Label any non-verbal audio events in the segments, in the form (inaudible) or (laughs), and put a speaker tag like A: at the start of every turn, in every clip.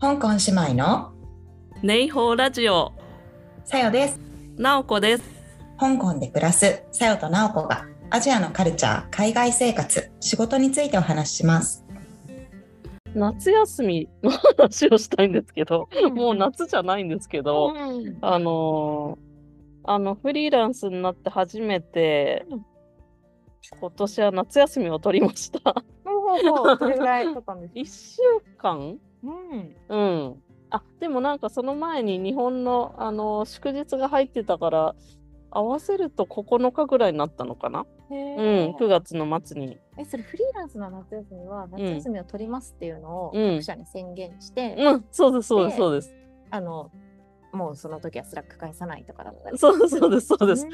A: 香港姉妹の
B: ネイホーラジオ。
A: さよです。
B: なおこです。
A: 香港で暮らすさよとなおこがアジアのカルチャー、海外生活、仕事についてお話しします。
B: 夏休みの話をしたいんですけどもう夏じゃないんですけどあのーあのフリーランスになって初めて
C: うん。
B: 今年は夏休みを取りました。
C: ほうほうほうどれぐらいとったんですか？(laughs)
B: 1週間
C: うん。
B: うん。あでもなんかその前に日本の、あのー祝日が入ってたから合わせると9日ぐらいになったのかな、
C: へ
B: うん、
C: え
B: 9月の末に。
C: え、それフリーランスの夏休みは夏休みを取りますっていうのを
B: うん。
C: 各社に宣言して、
B: うん。そうですそうです
C: で
B: そうです。
C: あの、もうその時はスラック返さないとかだったり。
B: そうそうですそうです。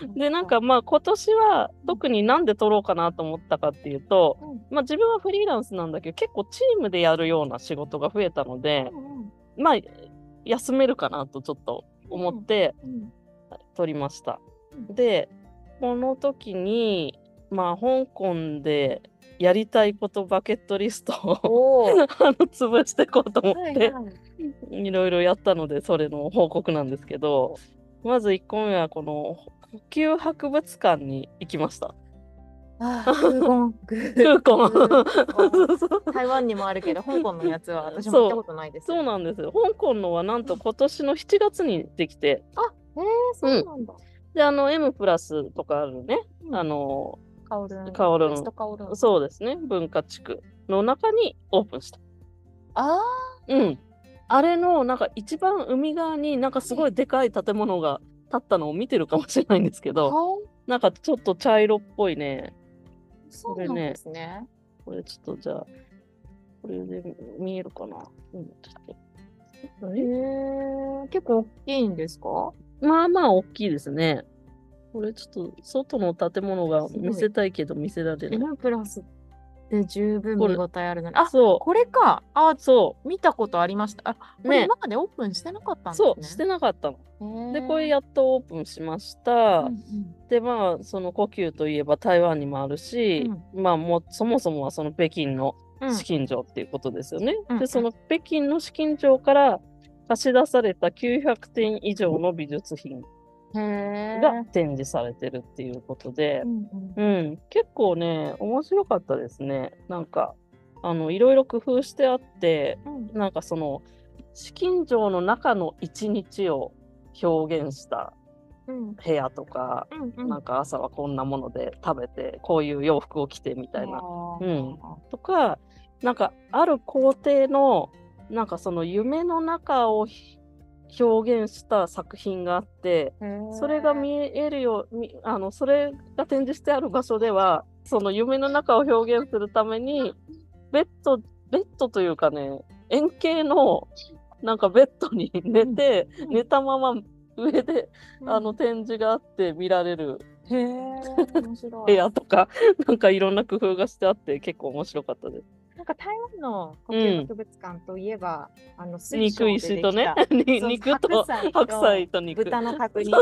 C: うん。
B: でなんかまあ今年は特になんで取ろうかなと思ったかっていうと、
C: うん。
B: まあ、自分はフリーランスなんだけど結構チームでやるような仕事が増えたので、
C: うん
B: まあ休めるかなとちょっと思って
C: うん
B: 取りました。
C: うん。
B: でこの時にまあ香港でやりたいことバケットリストを。(laughs) あの潰していこうと思って、
C: はいはい
B: いろいろやったのでそれの報告なんですけどまず1個目はこの呼吸博物館に行きました。
C: あー、空港。
B: 空港
C: 空
B: そうそう
C: 台湾にもあるけど、香港のやつは私も
B: そう
C: 行ったことないです。
B: そうなんですよ。香港のはなんと今年の7月にできて、
C: へえ、そうなんだ。
B: で、あの M プラスとかあるね、
C: うん
B: あの、
C: カオルン。
B: カオルン。そうですね、文化地区の中にオープンした。
C: あ
B: うん。あれのなんか一番海側になんかすごいでかい建物が建ったのを見てるかもしれないんですけ
C: あ。
B: ど、
C: 顔
B: なんかちょっと茶色っぽいね、
C: そうなんですね。
B: これちょっとじゃあ、これで見えるかな？うん、ちょっと
C: へえ、結構大きいんですか？
B: まあまあ大きいですね。これちょっと外の建物が見せたいけど見せられない。
C: プラスで十分見応えあるのに。あ、
B: そ
C: これか。あ
B: う、、そ
C: 見たことありました。あ、これ
B: ね
C: 今までオープンしてなかったん
B: う、
C: ですね。
B: そう、してなかったの。で、これやっとオープンしました。
C: うん
B: で、まあ、その呼吸といえば台湾にもあるし、まあ、もうそもそもはその北京の
C: うん
B: 資金場っていうことですよね。
C: うん
B: で、その北京の資金場から貸し出された900点以上の美術品
C: へ
B: が展示されてるっていうことで。
C: う、んうん。
B: うん、結構ね、面白かったですね。なんか、あの、いろいろ工夫してあって、
C: うん。
B: なんかその、資金城の中の一日を表現した
C: うん。
B: 部屋とか、
C: うんうん。
B: なんか朝はこんなもので食べて、こういう洋服を着てみたいな、うん。とか、なんかある工程の、なんかその夢の中をひ表現した作品があって、それが見えるように、あの、それが展示してある場所では、その夢の中を表現するために、ベッド、ベッドというかね、円形の、なんかベッドに寝て、
C: うん。
B: 寝たまま上で、
C: うん。
B: あの展示があって見られる。
C: へえ、面白い。
B: 部屋とか、なんかいろんな工夫がしてあって結構面白かったです。
C: なんか台湾の呼吸博物館といえば、あの水晶
B: 肉
C: で
B: 石とね
C: できた、(laughs)
B: 肉と
C: 白菜と
B: 白菜と肉。
C: 豚の角煮で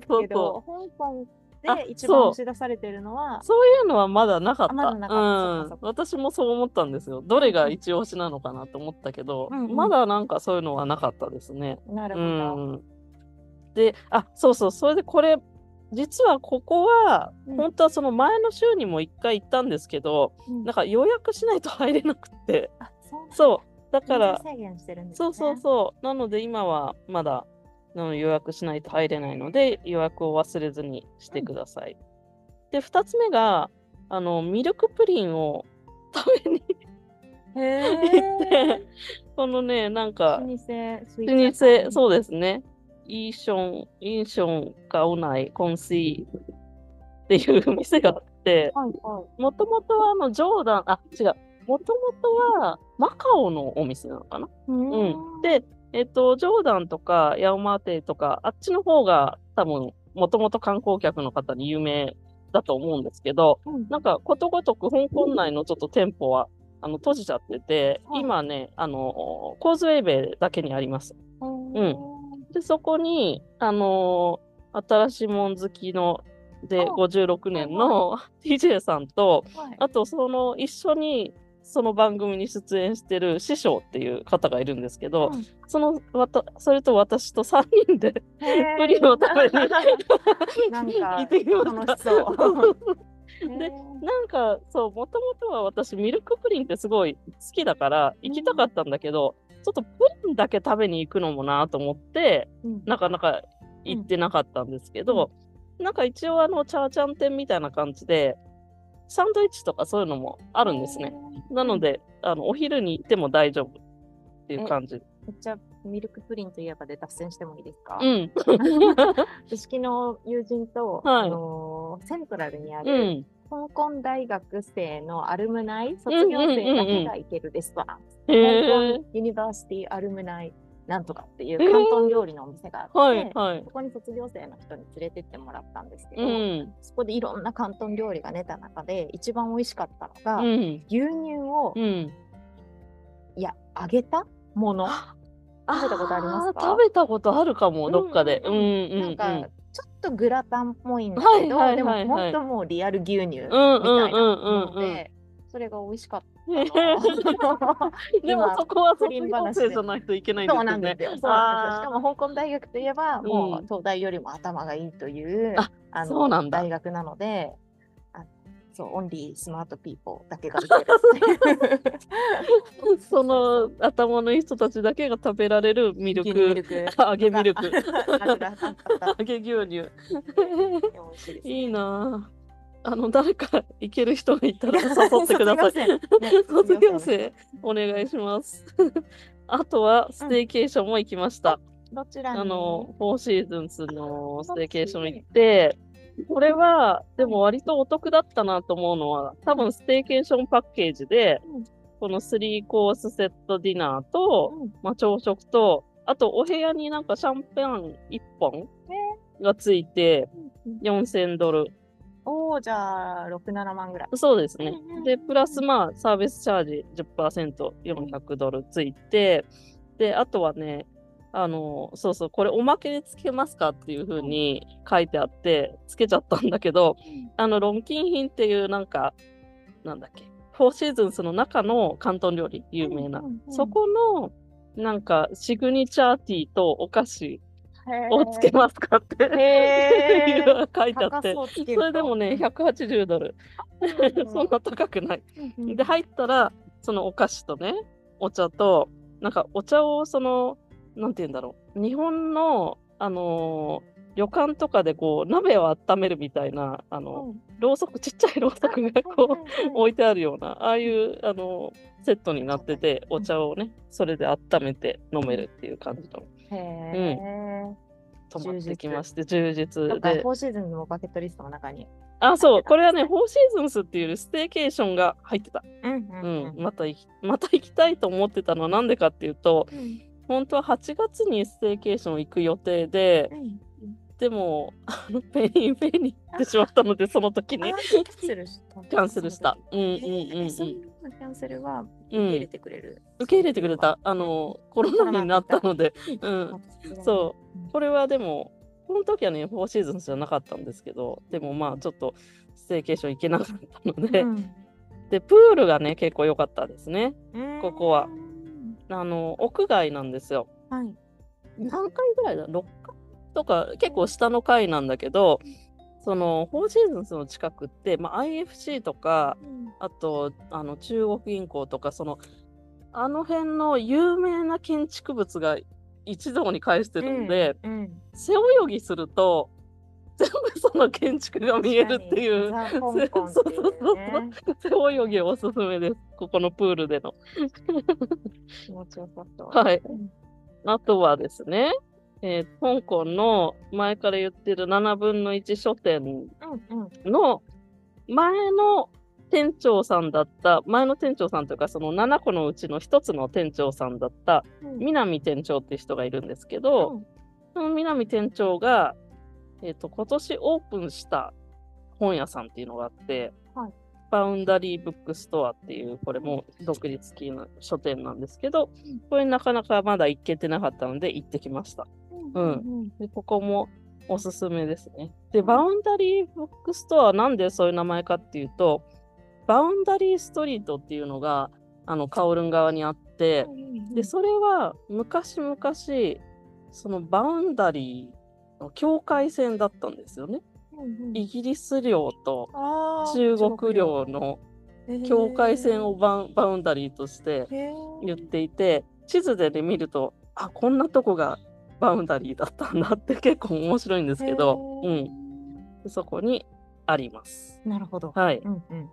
C: すけど。香港
B: あ
C: で一番押し出されてるのは、
B: そういうのはまだなかった。
C: あま
B: うん。私もそう思ったんですよ。どれが一押しなのかなと思ったけど、
C: うんうん
B: まだなんかそういうのはなかったですね。う
C: なるほど。
B: ん。で、あ、そうそう、それでこれ、実はここは、
C: うん
B: 本当はその前の週にも一回行ったんですけど、
C: うん
B: なんか予約しないと入れなくって、
C: うなんだ
B: そう、だから、
C: 制限してるんですね。
B: そうそうそう。なので今はまだあの予約しないと入れないので予約を忘れずにしてください。で、2つ目があのミルクプリンを食べに
C: へ
B: 行って
C: え。、
B: このね、なんか
C: 老舗、
B: そうですね。イーション、イーションカオナイコンシーっていう店があって、
C: はいは
B: もともとはあのジョーダン、あ、違う、もともとはマカオのお店なのかな？
C: い。う
B: うん、で、えっと、ジョーダンとかヤオマーテとか、あっちの方が多分、もともと観光客の方に有名だと思うんですけど、
C: うん。
B: なんかことごとく香港内のちょっと店舗はあの閉じちゃってて、
C: はい。
B: 今ね、あの、コーズウェイベイだけにあります。
C: うん
B: で、そこに、あの新しいもん好きの、で、
C: あ
B: 56年の (laughs) TJ さんと、
C: はい。
B: あとその一緒にその番組に出演してる師匠っていう方がいるんですけど、
C: うん。
B: そのわたそれと私と3人でプリンを食べに (laughs)
C: なん
B: 行
C: か
B: ってきました。(laughs) でなんかそうもともとは私ミルクプリンってすごい好きだから行きたかったんだけど、ちょっとプリンだけ食べに行くのもなと思って
C: うん
B: なかなか行ってなかったんですけど、なんか一応あのチャーチャン店みたいな感じでサンドイッチとかそういうのもあるんですね。なので、あのお昼に行っても大丈夫っていう感じ。
C: めっちゃミルクプリンといえばで脱線してもいいですか、
B: うん。
C: 私昨日友人と、
B: はい
C: あのーセントラルにあ
B: う
C: る、
B: ん。
C: 香港大学生のアルムナイ、卒業生だけが行けるレストラン、
B: へえ
C: 香港。ユニバーシティアルムナイなんとかっていう広東料理のお店があって、
B: はいはい。
C: そこに卒業生の人に連れてってもらったんですけど、
B: うん。
C: そこでいろんな広東料理が出た中で一番美味しかったのが、
B: うん。
C: 牛乳を、
B: うん。
C: いや揚げたもの食べたことありますか？
B: ー食べたことあるかも、どっかで。
C: う
B: うんんうんうん。
C: なんかとグラタンっぽいんだけど、
B: はいはい
C: で
B: はいはい
C: も本当もうリアル牛乳みたいなので、それが美味しかった。(laughs)
B: でも
C: 今
B: そこは
C: プ
B: 卒業
C: リン話
B: じゃないといけないんです
C: そう
B: よね。
C: なんですよ。そうなんですよしか
B: あ
C: も香港大学といえば、も
B: う
C: 東大よりも頭がいいという、
B: うなんだ
C: 大学なので、あそう、 only smart people だけが (laughs)
B: その頭のいい人たちだけが食べられるミルク、
C: ルク。
B: 揚げミルク、揚げ牛乳。
C: い。
B: いいなぁ。あの、誰か行ける人がいたら誘ってください。
C: 卒業生ね
B: 卒業生、お願いします。あとは、 staycation も行きました。
C: どちらに？
B: あの、フォーシーズンズの staycation 行って、これは、でも割とお得だったなと思うのは、多分ステーケーションパッケージで、
C: うん
B: この3コースセットディナーと、
C: うん
B: まあ、朝食と、あとお部屋になんかシャンパン1本がついて4000ドル。
C: おお、じゃあ、6、7万ぐらい。
B: そうですね。で、プラスまあサービスチャージ10%、400ドルついて、で、あとはね、あの、そうそう、これおまけでつけますかっていう風に書いてあって、つけちゃったんだけど、あの、ロンキン品っていうなんか、なんだっけ、フォーシーズンスの中の広東料理、有名な。そこの、なんか、シグニチャーティーとお菓子をつけますかって、(laughs) 書いてあって、
C: そ
B: れでもね、180ドル。(laughs) そんな高くない。で、入ったら、そのお菓子とね、お茶と、なんかお茶をその、なんて言うんだろう。日本の、あのー旅館とかでこう、鍋を温めるみたいな、あの、ろうそく、ちっちゃいろうそくがこう、置いてあるような、ああいう、あのセットになってて、お茶をね、それで温めて飲めるっていう感じの、
C: へえ。
B: 泊まってきまして、充実。で。
C: フ。ォーシーズンのバケットリストの中に。
B: あ、そう、これはね、フォーシーズンスっていうステーケーションが入ってた。
C: うん
B: うん、また行き、また行きたいと思ってたのはなんでかっていうと、本当は8月にステーケーション行く予定で、でも、あのペニーペニー行ってしまったので、その時に
C: あキャンセルした。
B: キャンセルした。うんうんうん
C: キャンセルは受
B: うん
C: け入れてくれる？
B: 受け入れてくれた。あの、コロナになったので、うん。そう。これはでも、この時はね、フォーシーズンじゃなかったんですけど、でもまあ、ちょっと、 staycation 行けなかったので、
C: うん
B: で、プールがね、結構良かったですね。
C: うん
B: ここは。あの、屋外なんですよ。
C: はい。
B: 何回ぐらいだ ?6 回とか、結構下の階なんだけど、その、フォーシーズンズの近くって、まあ、IFC とか、あと、あの、中国銀行とか、その、あの辺の有名な建築物が一堂に会してるので、
C: うん、
B: 背泳ぎすると、全部その建築が見えるっていう、
C: ね。
B: そうそうそう背泳ぎおすすめです。ここのプールでの。
C: 気持ちよさそう。
B: はい。
C: うん
B: あとはですね、えー香港の前から言ってる7分の1書店
C: うんうん。
B: の前の店長さんだった、前の店長さんというか、その7個のうちの1つの店長さんだった
C: うん。
B: 南店長っていう人がいるんですけど、その南店長が、えっ、と、今年オープンした本屋さんっていうのがあって、
C: はい。
B: バウンダリーブックストアっていう、これも独立系の書店なんですけど、これなかなかまだ行けてなかったので行ってきました。
C: うん
B: うんでここもおすすめですね。で、バウンダリーブックストアはなんでそういう名前かっていうと、バウンダリーストリートっていうのがあのカオルーン側にあって、でそれは昔々その boundary の境界線だったんですよね。イギリス領と中国領の境界線をバウン boundary として言っていて地図で、ね、見るとあこんなとこがboundary だったんだって (laughs) 結構面白いんですけど、うん、そこにあります。
C: なるほど。
B: はい、
C: うんうん。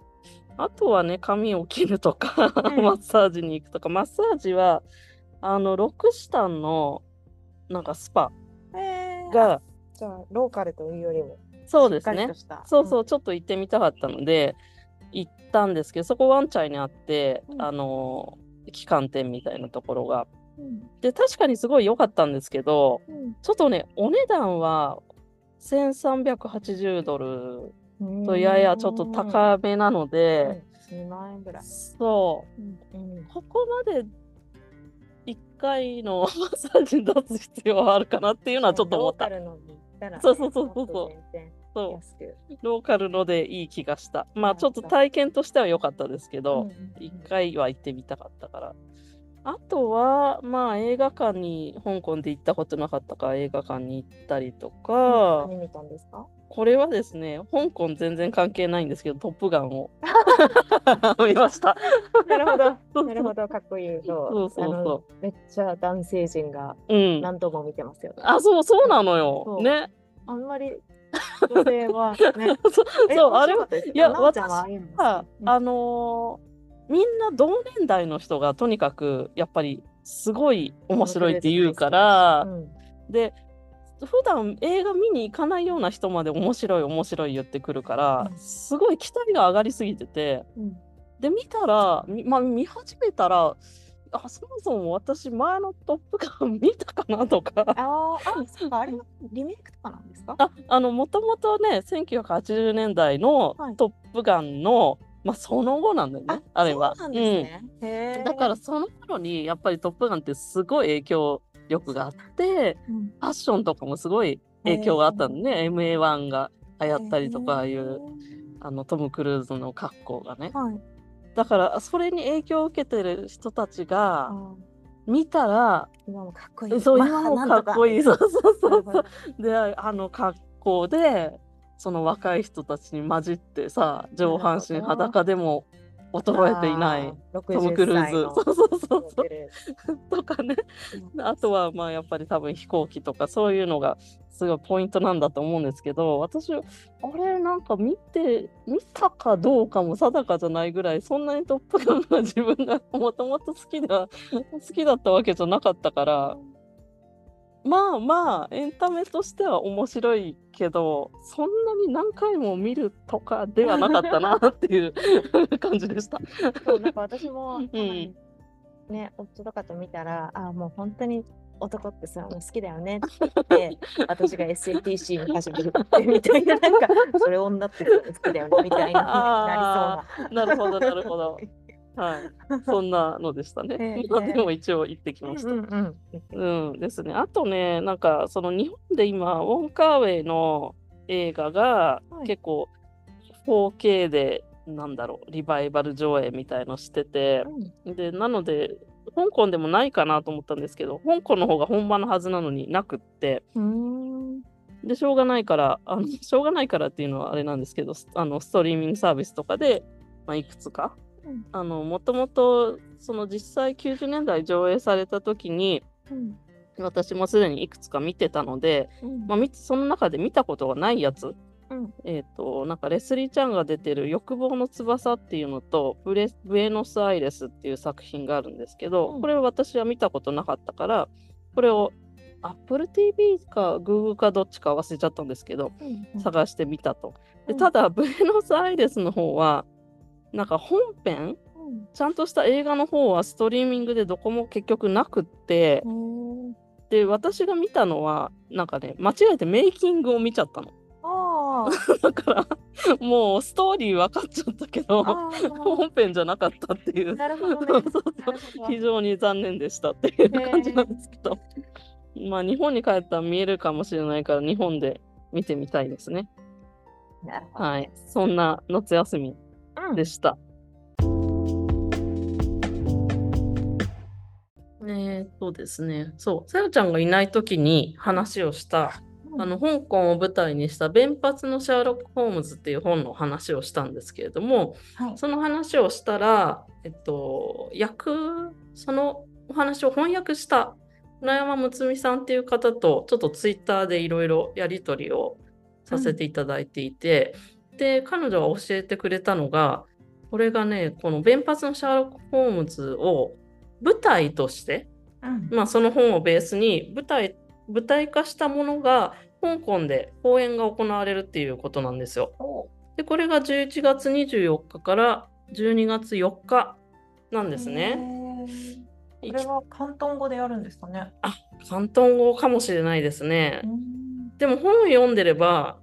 B: あとはね髪を切るとか、
C: うん (laughs)
B: マッサージに行くとか。マッサージはあのロクシタンのなんかスパ、
C: えー
B: が
C: じゃあローカルというよりも
B: そうですね。そうそう、ちょっと行ってみたかったので行ったんですけどそこワンチャイにあって、
C: うん。
B: あの旗艦店みたいなところが。
C: うん。
B: で確かにすごい良かったんですけど
C: うん。
B: ちょっとねお値段は1380ドルとややちょっと高めなので、
C: 2万円ぐらい。
B: そう。
C: うん。
B: ここまで1回のマッサージに出す必要はあるかなっていうのはちょっと思った。
C: ローカルのに行ったらね、
B: そうそうそうそうそう。ローカルのでいい気がした。まあちょっと体験としては良かったですけど、
C: うんうんうん。
B: 一回は行ってみたかったから。あとは、まあ映画館に、香港で行ったことなかったから映画館に行ったりとか、
C: 何見たんですか？
B: これはですね、香港全然関係ないんですけど、トップガンを (laughs) 見ました。
C: なるほど。なるほど、かっこいいの。
B: そうそうそう
C: あのめっちゃ男性陣が
B: うん。
C: 何度も見てますよね。
B: あ、そう、そうなのよね。
C: あんまり女性はね。(laughs)
B: そう、
C: え
B: そうあれは、いや
C: なおちゃんはあの
B: ーみんな同年代の人がとにかく、やっぱり、すごい面白いって言うから、
C: うん
B: で普段映画見に行かないような人まで面白い面白い言ってくるから、
C: うん。
B: すごい期待が上がりすぎてて
C: うん。
B: で見たら、みまあ、見始めたらあそもそも私前の「トップガン」見たかなとか。
C: あーあ、(laughs) そうか、あれはリメイクとかなんですか？
B: ああのもともとね1980年代の
C: はい「
B: トップガンの」まあ、その後なんだよねあれは。
C: そうなんですね。
B: うん。だからその頃にやっぱり「トップガン」ってすごい影響力があって
C: うん。
B: ファッションとかもすごい影響があったのね、MA1 が流行ったりとか、ああいうあのトム・クルーズの格好がね。
C: はい。
B: だからそれに影響を受けてる人たちが
C: あ
B: 見たら、
C: ー今もかっこいい。
B: そう今もかっこいい、そうそうそうそう。であの格好でその若い人たちに混じってさ上半身裸でも衰えていない。
C: ト
B: トム・クルーズ。そうそうそうそう。とかね。あとはまあやっぱり多分飛行機とかそういうのがすごいポイントなんだと思うんですけど私あれなんか見て見たかどうかも定かじゃないぐらいそんなに「トップガン」が自分がもともと好きだ好きだったわけじゃなかったからまあまあエンタメとしては面白いけどそんなに何回も見るとかではなかったなっていう (laughs) 感じでした。
C: そうなんか私も、
B: ん
C: たまにね、夫とかと見たら、あもう本当に男ってそういうの好きだよねって言って、(laughs) 私が SATC に始めるってみたいな、なんか、それ女って好きだよねみたいな、な
B: なるほどなるほど。(laughs) はい、(laughs) そんなのでしたね。
C: ええ
B: まあでも一応行ってきました。
C: うんうん
B: うんですね。あとね、なんかその日本で今、ウォン・カーウェイの映画が
C: はい
B: 結構 4K で、なんだろう、リバイバル上映みたいのしてて、で、なので、香港でもないかなと思ったんですけど、香港の方が本場のはずなのになくって、
C: うん。
B: で、しょうがないから、あのしょうがないからっていうのはあれなんですけど、スあのストリーミングサービスとかで、まあ、いくつか、
C: うん
B: あの、もともと、その実際90年代上映された時に、
C: うん。
B: 私もすでにいくつか見てたので、
C: うん。
B: まあ、その中で見たことがないやつ、
C: うん。
B: えっ、と、なんかレスリー・ちゃんが出てる欲望の翼っていうのと、ブレブエノス・アイレスっていう作品があるんですけど、
C: うん。
B: これは私は見たことなかったから、これを Apple TV か Google かどっちか忘れちゃったんですけど、
C: うん。
B: 探してみたと。で
C: うん。
B: ただ、ブエノス・アイレスの方は、なんか本編、ちゃんとした映画の方はストリーミングでどこも結局なくって、
C: うん
B: で、私が見たのは、なんかね、間違えてメイキングを見ちゃったの。
C: あ (laughs)
B: だから、もうストーリー分かっちゃったけど、本編じゃなかったっていう、非常に残念でしたっていう感じなんですけど、まあ日本に帰ったら見えるかもしれないから、日本で見てみたいですね。はい。そんな夏休み
C: うん
B: でした。えー、そうですね。そう、さよちゃんがいない時に話をした、あの香港を舞台にした「弁髪のシャーロック・ホームズ」っていう本の話をしたんですけれども、
A: はい、
B: その話をしたら、えっと、訳そのお話を翻訳した村山睦美さんっていう方とちょっとツイッターでいろいろやり取りをさせていただいていて、で彼女が教えてくれたのがこれがねこの「弁髪のシャーロック・ホームズ」を舞台として
A: うん
B: まあ、その本をベースに舞台舞台化したものが香港で公演が行われるっていうことなんですよ。
A: お
B: でこれが11月24日から12月4日なんですね。
D: これは広東語でやるんですかね。
B: あ広東語かもしれないですね。
D: ん
B: でも本を読んでれば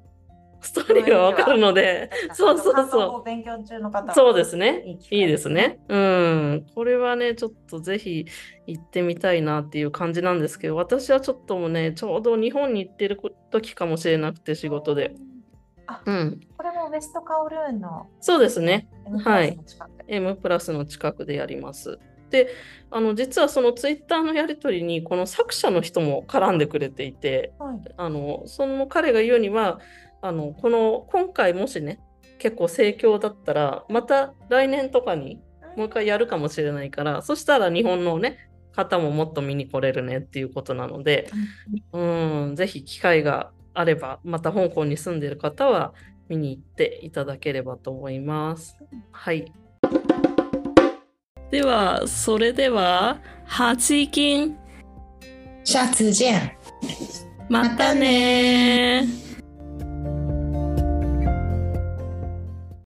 B: ストーリーがわかるので、(laughs) そうそうそう
D: 勉強中の方は
B: そうですね。
D: いい
B: ですね。うん。これはね、ちょっとぜひ行ってみたいなっていう感じなんですけど、私はちょっともうね、ちょうど日本に行ってる時かもしれなくて、仕事で。。
D: あ、
B: うん。
D: これもウェストカオルーンの
B: そうですね。はい。M プラスの近くでやります。で、あの、実はそのツイッターのやり取りに、この作者の人も絡んでくれていて、
D: はい。
B: あの、その彼が言うには、あの、この、今回もしね、結構盛況だったら、また来年とかにもう一回やるかもしれないから、そしたら日本のね、方ももっと見に来れるねっていうことなので、うん、ぜひ機会があれば、また香港に住んでる方は見に行っていただければと思います。はい。では、それでは、八金、
A: 下次见。
B: またねー